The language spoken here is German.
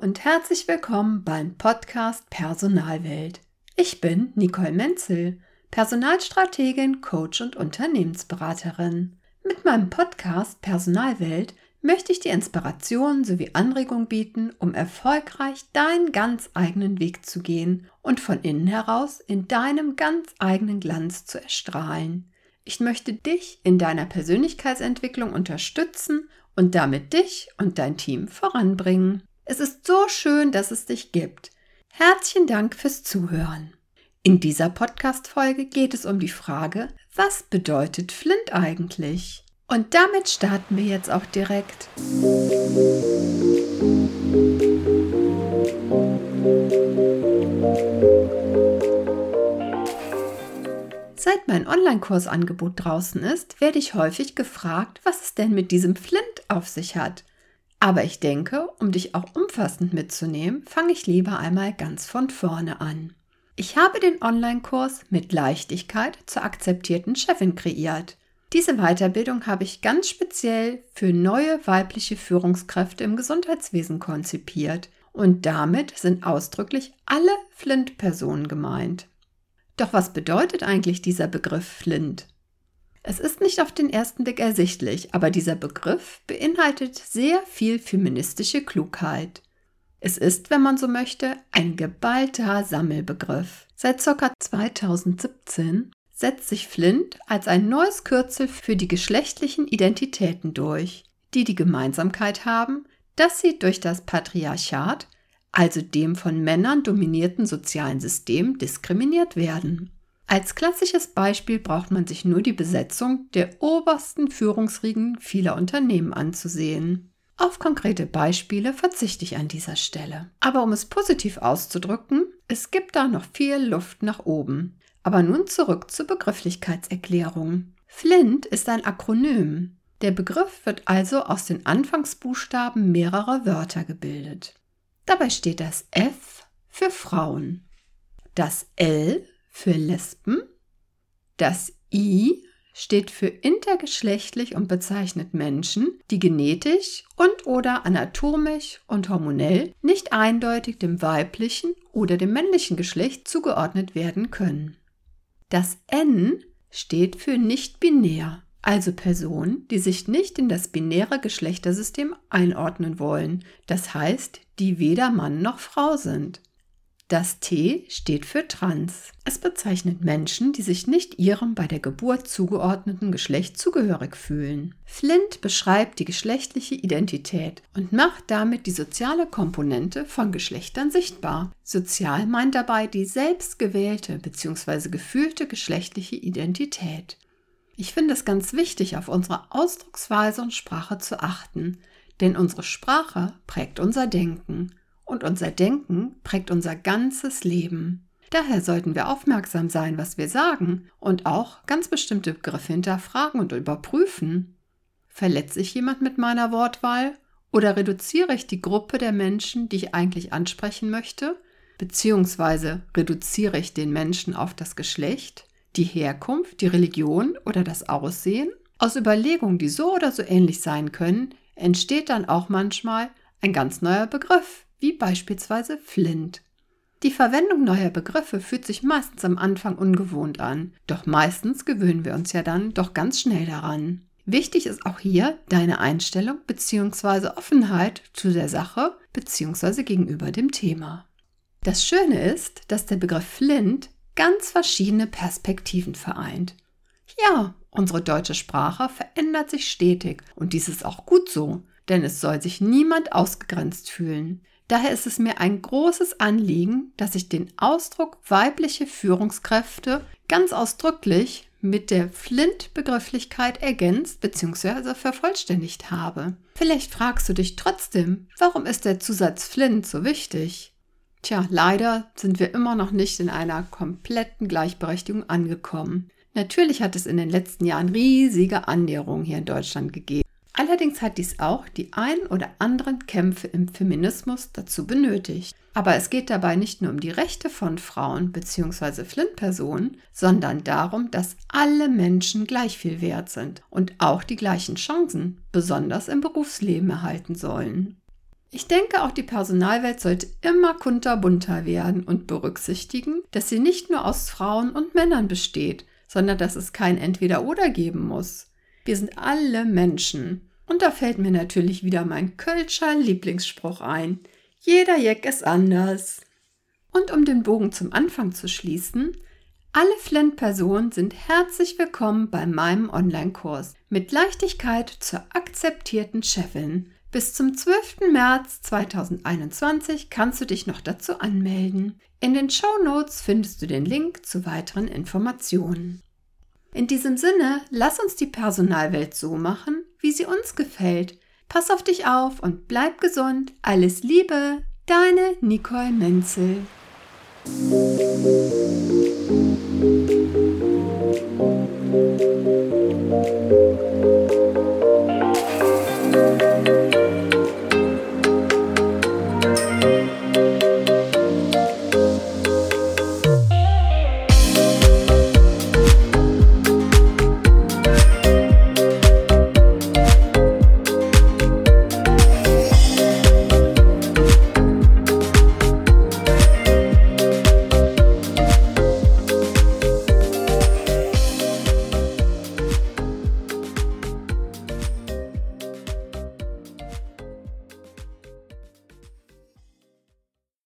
und herzlich willkommen beim Podcast Personalwelt. Ich bin Nicole Menzel, Personalstrategin, Coach und Unternehmensberaterin. Mit meinem Podcast Personalwelt möchte ich dir Inspiration sowie Anregung bieten, um erfolgreich deinen ganz eigenen Weg zu gehen und von innen heraus in deinem ganz eigenen Glanz zu erstrahlen. Ich möchte dich in deiner Persönlichkeitsentwicklung unterstützen und damit dich und dein Team voranbringen. Es ist so schön, dass es dich gibt. Herzlichen Dank fürs Zuhören. In dieser Podcast-Folge geht es um die Frage, was bedeutet Flint eigentlich? Und damit starten wir jetzt auch direkt. Seit mein Online-Kursangebot draußen ist, werde ich häufig gefragt, was es denn mit diesem Flint auf sich hat. Aber ich denke, um dich auch umfassend mitzunehmen, fange ich lieber einmal ganz von vorne an. Ich habe den Online-Kurs mit Leichtigkeit zur akzeptierten Chefin kreiert. Diese Weiterbildung habe ich ganz speziell für neue weibliche Führungskräfte im Gesundheitswesen konzipiert und damit sind ausdrücklich alle Flint-Personen gemeint. Doch was bedeutet eigentlich dieser Begriff Flint? Es ist nicht auf den ersten Blick ersichtlich, aber dieser Begriff beinhaltet sehr viel feministische Klugheit. Es ist, wenn man so möchte, ein geballter Sammelbegriff. Seit ca. 2017 setzt sich Flint als ein neues Kürzel für die geschlechtlichen Identitäten durch, die die Gemeinsamkeit haben, dass sie durch das Patriarchat, also dem von Männern dominierten sozialen System, diskriminiert werden. Als klassisches Beispiel braucht man sich nur die Besetzung der obersten Führungsriegen vieler Unternehmen anzusehen. Auf konkrete Beispiele verzichte ich an dieser Stelle. Aber um es positiv auszudrücken, es gibt da noch viel Luft nach oben. Aber nun zurück zur Begrifflichkeitserklärung. Flint ist ein Akronym. Der Begriff wird also aus den Anfangsbuchstaben mehrerer Wörter gebildet. Dabei steht das F für Frauen, das L für Lesben. Das I steht für intergeschlechtlich und bezeichnet Menschen, die genetisch und oder anatomisch und hormonell nicht eindeutig dem weiblichen oder dem männlichen Geschlecht zugeordnet werden können. Das N steht für nicht binär, also Personen, die sich nicht in das binäre Geschlechtersystem einordnen wollen, das heißt, die weder Mann noch Frau sind. Das T steht für trans. Es bezeichnet Menschen, die sich nicht ihrem bei der Geburt zugeordneten Geschlecht zugehörig fühlen. Flint beschreibt die geschlechtliche Identität und macht damit die soziale Komponente von Geschlechtern sichtbar. Sozial meint dabei die selbstgewählte bzw. gefühlte geschlechtliche Identität. Ich finde es ganz wichtig, auf unsere Ausdrucksweise und Sprache zu achten, denn unsere Sprache prägt unser Denken und unser Denken prägt unser ganzes Leben. Daher sollten wir aufmerksam sein, was wir sagen und auch ganz bestimmte Begriffe hinterfragen und überprüfen. Verletze ich jemand mit meiner Wortwahl oder reduziere ich die Gruppe der Menschen, die ich eigentlich ansprechen möchte? Beziehungsweise reduziere ich den Menschen auf das Geschlecht, die Herkunft, die Religion oder das Aussehen? Aus Überlegungen, die so oder so ähnlich sein können, entsteht dann auch manchmal ein ganz neuer Begriff, wie beispielsweise Flint. Die Verwendung neuer Begriffe fühlt sich meistens am Anfang ungewohnt an, doch meistens gewöhnen wir uns ja dann doch ganz schnell daran. Wichtig ist auch hier deine Einstellung bzw. Offenheit zu der Sache bzw. gegenüber dem Thema. Das Schöne ist, dass der Begriff Flint ganz verschiedene Perspektiven vereint. Ja, unsere deutsche Sprache verändert sich stetig und dies ist auch gut so, denn es soll sich niemand ausgegrenzt fühlen. Daher ist es mir ein großes Anliegen, dass ich den Ausdruck weibliche Führungskräfte ganz ausdrücklich mit der Flint-Begrifflichkeit ergänzt bzw. vervollständigt habe. Vielleicht fragst du dich trotzdem, warum ist der Zusatz Flint so wichtig? Tja, leider sind wir immer noch nicht in einer kompletten Gleichberechtigung angekommen. Natürlich hat es in den letzten Jahren riesige Annäherungen hier in Deutschland gegeben. Allerdings hat dies auch die ein oder anderen Kämpfe im Feminismus dazu benötigt. Aber es geht dabei nicht nur um die Rechte von Frauen bzw. Flint-Personen, sondern darum, dass alle Menschen gleich viel wert sind und auch die gleichen Chancen, besonders im Berufsleben, erhalten sollen. Ich denke, auch die Personalwelt sollte immer kunterbunter werden und berücksichtigen, dass sie nicht nur aus Frauen und Männern besteht, sondern dass es kein Entweder-Oder geben muss. Wir sind alle Menschen. Und da fällt mir natürlich wieder mein Kölscher Lieblingsspruch ein. Jeder Jeck ist anders. Und um den Bogen zum Anfang zu schließen, alle Flint-Personen sind herzlich willkommen bei meinem Online-Kurs mit Leichtigkeit zur akzeptierten Chefin. Bis zum 12. März 2021 kannst du dich noch dazu anmelden. In den Show Notes findest du den Link zu weiteren Informationen. In diesem Sinne, lass uns die Personalwelt so machen, wie sie uns gefällt. Pass auf dich auf und bleib gesund. Alles Liebe, deine Nicole Menzel.